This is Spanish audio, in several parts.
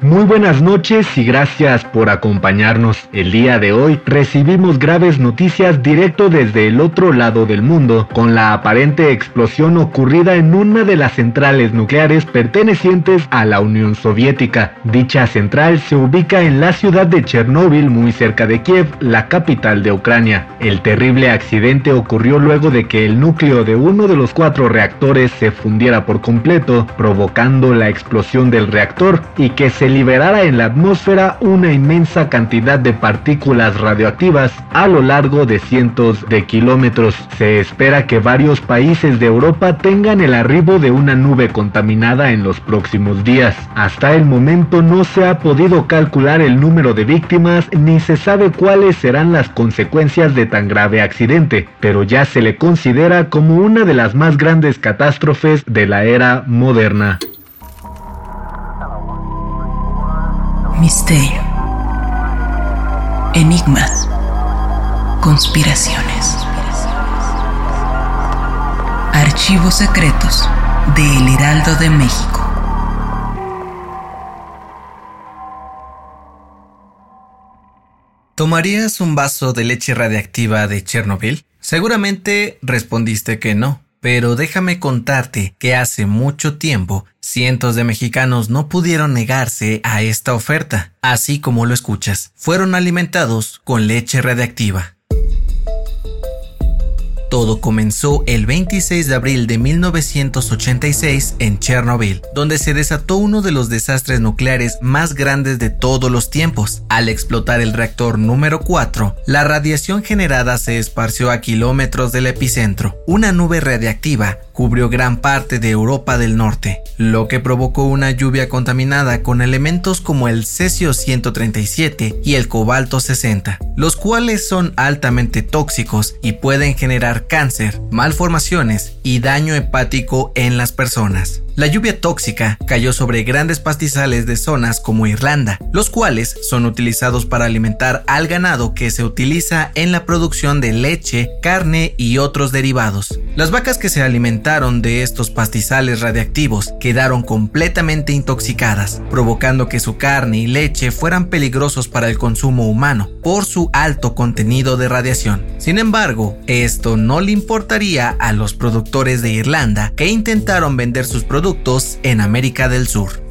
Muy buenas noches y gracias por acompañarnos. El día de hoy recibimos graves noticias directo desde el otro lado del mundo, con la aparente explosión ocurrida en una de las centrales nucleares pertenecientes a la Unión Soviética. Dicha central se ubica en la ciudad de Chernóbil, muy cerca de Kiev, la capital de Ucrania. El terrible accidente ocurrió luego de que el núcleo de uno de los cuatro reactores se fundiera por completo, provocando la explosión del reactor y que se liberara en la atmósfera una inmensa cantidad de partículas radioactivas a lo largo de cientos de kilómetros. Se espera que varios países de Europa tengan el arribo de una nube contaminada en los próximos días. Hasta el momento no se ha podido calcular el número de víctimas ni se sabe cuáles serán las consecuencias de tan grave accidente, pero ya se le considera como una de las más grandes catástrofes de la era moderna. Misterio. Enigmas. Conspiraciones. Archivos secretos de El Heraldo de México. ¿Tomarías un vaso de leche radiactiva de Chernobyl? Seguramente respondiste que no. Pero déjame contarte que hace mucho tiempo cientos de mexicanos no pudieron negarse a esta oferta, así como lo escuchas, fueron alimentados con leche radiactiva. Todo comenzó el 26 de abril de 1986 en Chernobyl, donde se desató uno de los desastres nucleares más grandes de todos los tiempos. Al explotar el reactor número 4, la radiación generada se esparció a kilómetros del epicentro. Una nube radiactiva cubrió gran parte de Europa del Norte, lo que provocó una lluvia contaminada con elementos como el cesio 137 y el cobalto 60, los cuales son altamente tóxicos y pueden generar cáncer, malformaciones y daño hepático en las personas. La lluvia tóxica cayó sobre grandes pastizales de zonas como Irlanda, los cuales son utilizados para alimentar al ganado que se utiliza en la producción de leche, carne y otros derivados. Las vacas que se alimentaron de estos pastizales radiactivos quedaron completamente intoxicadas, provocando que su carne y leche fueran peligrosos para el consumo humano por su alto contenido de radiación. Sin embargo, esto no le importaría a los productores de Irlanda que intentaron vender sus productos en América del Sur.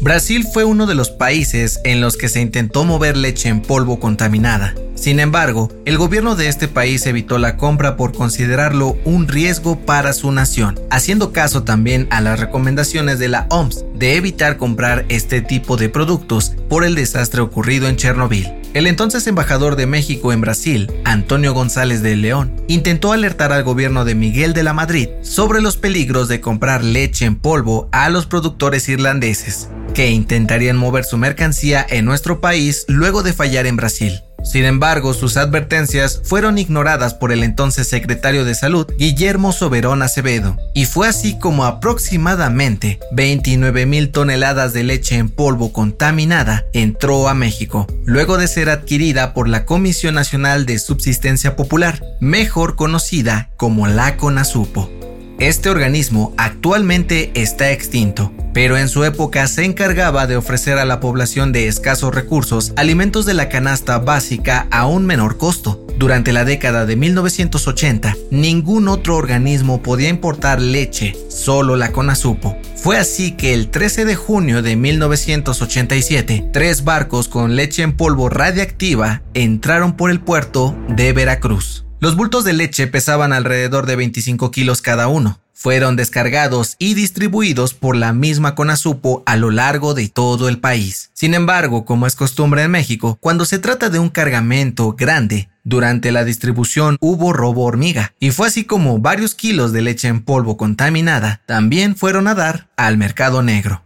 Brasil fue uno de los países en los que se intentó mover leche en polvo contaminada. Sin embargo, el gobierno de este país evitó la compra por considerarlo un riesgo para su nación, haciendo caso también a las recomendaciones de la OMS de evitar comprar este tipo de productos por el desastre ocurrido en Chernobyl. El entonces embajador de México en Brasil, Antonio González de León, intentó alertar al gobierno de Miguel de la Madrid sobre los peligros de comprar leche en polvo a los productores irlandeses, que intentarían mover su mercancía en nuestro país luego de fallar en Brasil. Sin embargo, sus advertencias fueron ignoradas por el entonces secretario de Salud, Guillermo Soberón Acevedo, y fue así como aproximadamente 29 mil toneladas de leche en polvo contaminada entró a México, luego de ser adquirida por la Comisión Nacional de Subsistencia Popular, mejor conocida como la CONASUPO. Este organismo actualmente está extinto, pero en su época se encargaba de ofrecer a la población de escasos recursos alimentos de la canasta básica a un menor costo. Durante la década de 1980, ningún otro organismo podía importar leche, solo la CONASUPO. Fue así que el 13 de junio de 1987, tres barcos con leche en polvo radiactiva entraron por el puerto de Veracruz. Los bultos de leche pesaban alrededor de 25 kilos cada uno. Fueron descargados y distribuidos por la misma Conasupo a lo largo de todo el país. Sin embargo, como es costumbre en México, cuando se trata de un cargamento grande, durante la distribución hubo robo hormiga, y fue así como varios kilos de leche en polvo contaminada también fueron a dar al mercado negro.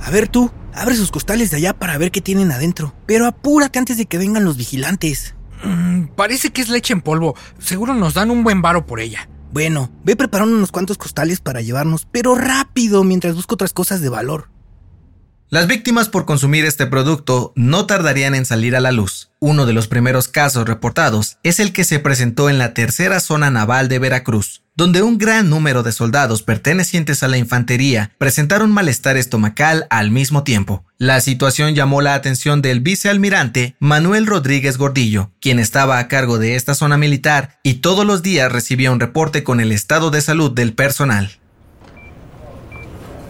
A ver tú, abre sus costales de allá para ver qué tienen adentro. Pero apúrate antes de que vengan los vigilantes. Mm, parece que es leche en polvo. Seguro nos dan un buen varo por ella. Bueno, ve preparando unos cuantos costales para llevarnos, pero rápido mientras busco otras cosas de valor. Las víctimas por consumir este producto no tardarían en salir a la luz. Uno de los primeros casos reportados es el que se presentó en la tercera zona naval de Veracruz, donde un gran número de soldados pertenecientes a la infantería presentaron malestar estomacal al mismo tiempo. La situación llamó la atención del vicealmirante Manuel Rodríguez Gordillo, quien estaba a cargo de esta zona militar y todos los días recibía un reporte con el estado de salud del personal.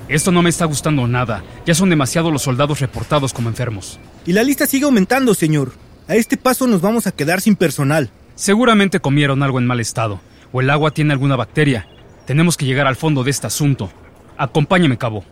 Esto no me está gustando nada. Ya son demasiados los soldados reportados como enfermos. Y la lista sigue aumentando, señor. A este paso nos vamos a quedar sin personal. Seguramente comieron algo en mal estado, o el agua tiene alguna bacteria. Tenemos que llegar al fondo de este asunto. Acompáñeme, cabo.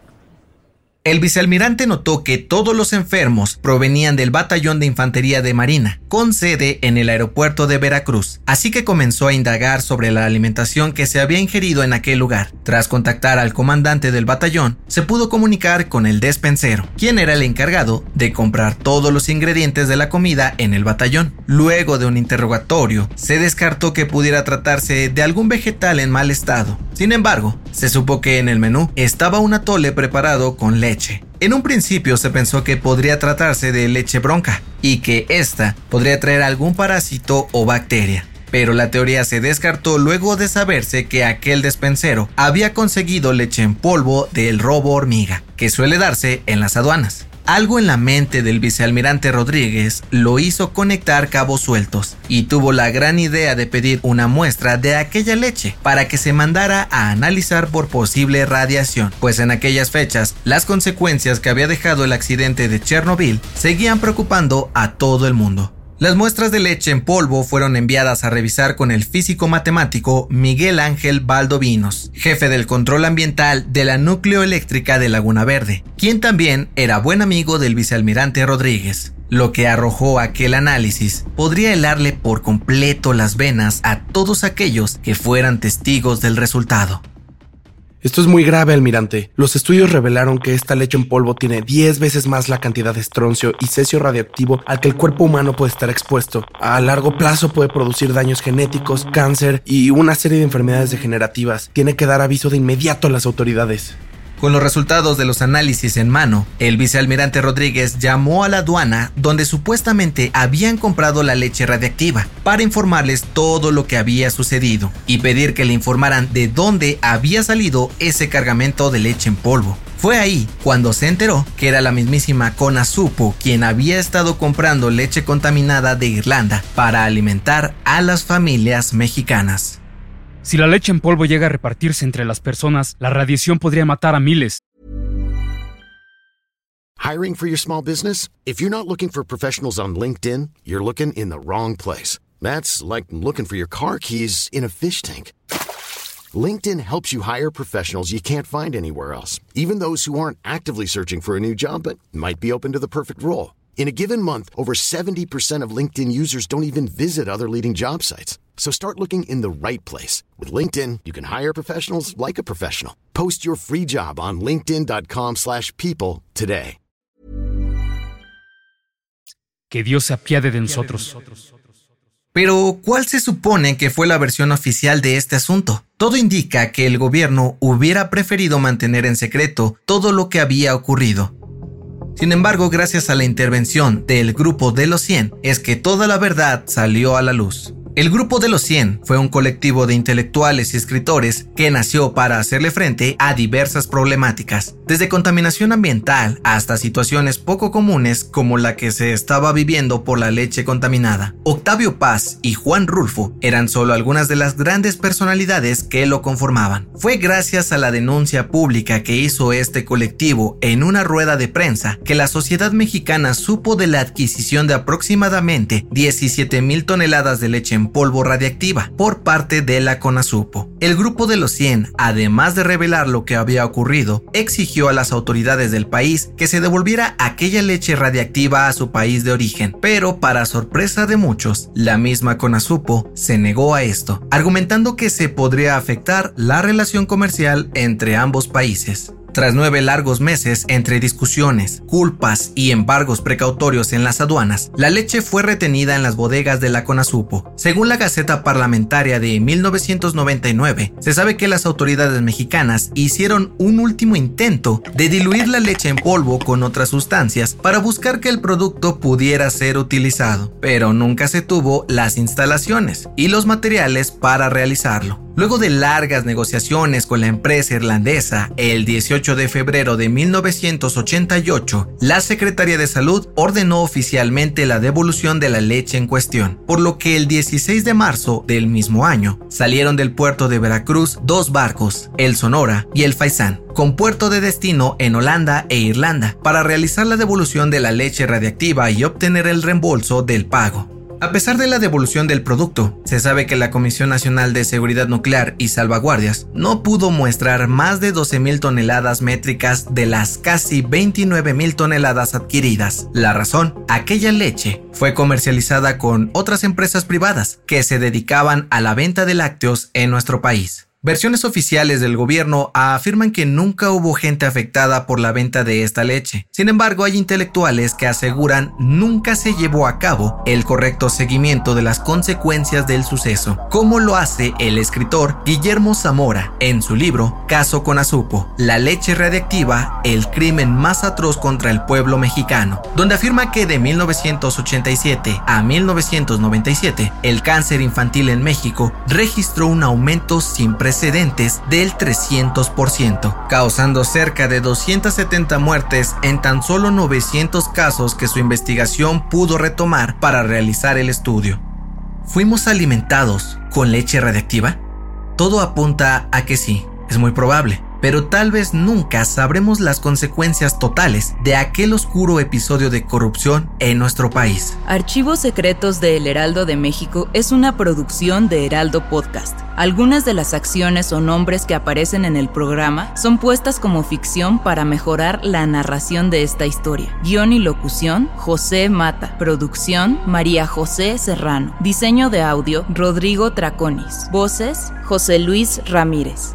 El vicealmirante notó que todos los enfermos provenían del Batallón de Infantería de Marina, con sede en el aeropuerto de Veracruz, así que comenzó a indagar sobre la alimentación que se había ingerido en aquel lugar. Tras contactar al comandante del batallón, se pudo comunicar con el despensero, quien era el encargado de comprar todos los ingredientes de la comida en el batallón. Luego de un interrogatorio, se descartó que pudiera tratarse de algún vegetal en mal estado. Sin embargo, se supo que en el menú estaba un atole preparado con leche en un principio se pensó que podría tratarse de leche bronca y que ésta podría traer algún parásito o bacteria. Pero la teoría se descartó luego de saberse que aquel despensero había conseguido leche en polvo del robo hormiga, que suele darse en las aduanas. Algo en la mente del vicealmirante Rodríguez lo hizo conectar cabos sueltos y tuvo la gran idea de pedir una muestra de aquella leche para que se mandara a analizar por posible radiación, pues en aquellas fechas las consecuencias que había dejado el accidente de Chernobyl seguían preocupando a todo el mundo. Las muestras de leche en polvo fueron enviadas a revisar con el físico matemático Miguel Ángel Valdovinos, jefe del control ambiental de la nucleoeléctrica de Laguna Verde, quien también era buen amigo del vicealmirante Rodríguez. Lo que arrojó aquel análisis podría helarle por completo las venas a todos aquellos que fueran testigos del resultado. Esto es muy grave, almirante. Los estudios revelaron que esta leche en polvo tiene 10 veces más la cantidad de estroncio y cesio radioactivo al que el cuerpo humano puede estar expuesto. A largo plazo puede producir daños genéticos, cáncer y una serie de enfermedades degenerativas. Tiene que dar aviso de inmediato a las autoridades. Con los resultados de los análisis en mano, el vicealmirante Rodríguez llamó a la aduana donde supuestamente habían comprado la leche radiactiva para informarles todo lo que había sucedido y pedir que le informaran de dónde había salido ese cargamento de leche en polvo. Fue ahí cuando se enteró que era la mismísima Conasupo quien había estado comprando leche contaminada de Irlanda para alimentar a las familias mexicanas. Si la leche en polvo llega a repartirse entre las personas, la radiación podría matar a miles. Hiring for your small business? If you're not looking for professionals on LinkedIn, you're looking in the wrong place. That's like looking for your car keys in a fish tank. LinkedIn helps you hire professionals you can't find anywhere else, even those who aren't actively searching for a new job but might be open to the perfect role. In a given month, over 70% of LinkedIn users don't even visit other leading job sites. So start looking in the right place. With LinkedIn, you can hire professionals like a professional. Post your free job on linkedin.com slash people today. Que Dios se apiade de nosotros. Pero, ¿cuál se supone que fue la versión oficial de este asunto? Todo indica que el gobierno hubiera preferido mantener en secreto todo lo que había ocurrido. Sin embargo, gracias a la intervención del grupo de los 100, es que toda la verdad salió a la luz. El Grupo de los 100 fue un colectivo de intelectuales y escritores que nació para hacerle frente a diversas problemáticas, desde contaminación ambiental hasta situaciones poco comunes como la que se estaba viviendo por la leche contaminada. Octavio Paz y Juan Rulfo eran solo algunas de las grandes personalidades que lo conformaban. Fue gracias a la denuncia pública que hizo este colectivo en una rueda de prensa que la sociedad mexicana supo de la adquisición de aproximadamente 17 mil toneladas de leche en polvo radiactiva por parte de la CONASUPO. El grupo de los 100, además de revelar lo que había ocurrido, exigió a las autoridades del país que se devolviera aquella leche radiactiva a su país de origen, pero para sorpresa de muchos, la misma CONASUPO se negó a esto, argumentando que se podría afectar la relación comercial entre ambos países. Tras nueve largos meses entre discusiones, culpas y embargos precautorios en las aduanas, la leche fue retenida en las bodegas de la Conasupo. Según la Gaceta Parlamentaria de 1999, se sabe que las autoridades mexicanas hicieron un último intento de diluir la leche en polvo con otras sustancias para buscar que el producto pudiera ser utilizado, pero nunca se tuvo las instalaciones y los materiales para realizarlo. Luego de largas negociaciones con la empresa irlandesa, el 18 de febrero de 1988, la Secretaría de Salud ordenó oficialmente la devolución de la leche en cuestión, por lo que el 16 de marzo del mismo año salieron del puerto de Veracruz dos barcos, el Sonora y el Faisán, con puerto de destino en Holanda e Irlanda, para realizar la devolución de la leche radiactiva y obtener el reembolso del pago. A pesar de la devolución del producto, se sabe que la Comisión Nacional de Seguridad Nuclear y Salvaguardias no pudo muestrar más de 12.000 toneladas métricas de las casi 29.000 toneladas adquiridas. La razón, aquella leche fue comercializada con otras empresas privadas que se dedicaban a la venta de lácteos en nuestro país. Versiones oficiales del gobierno afirman que nunca hubo gente afectada por la venta de esta leche. Sin embargo, hay intelectuales que aseguran nunca se llevó a cabo el correcto seguimiento de las consecuencias del suceso, como lo hace el escritor Guillermo Zamora en su libro Caso con Azupo, la leche radiactiva, el crimen más atroz contra el pueblo mexicano, donde afirma que de 1987 a 1997 el cáncer infantil en México registró un aumento sin precedentes precedentes del 300%, causando cerca de 270 muertes en tan solo 900 casos que su investigación pudo retomar para realizar el estudio. ¿Fuimos alimentados con leche radiactiva? Todo apunta a que sí, es muy probable pero tal vez nunca sabremos las consecuencias totales de aquel oscuro episodio de corrupción en nuestro país. Archivos Secretos de El Heraldo de México es una producción de Heraldo Podcast. Algunas de las acciones o nombres que aparecen en el programa son puestas como ficción para mejorar la narración de esta historia. Guión y locución, José Mata. Producción, María José Serrano. Diseño de audio, Rodrigo Traconis. Voces, José Luis Ramírez.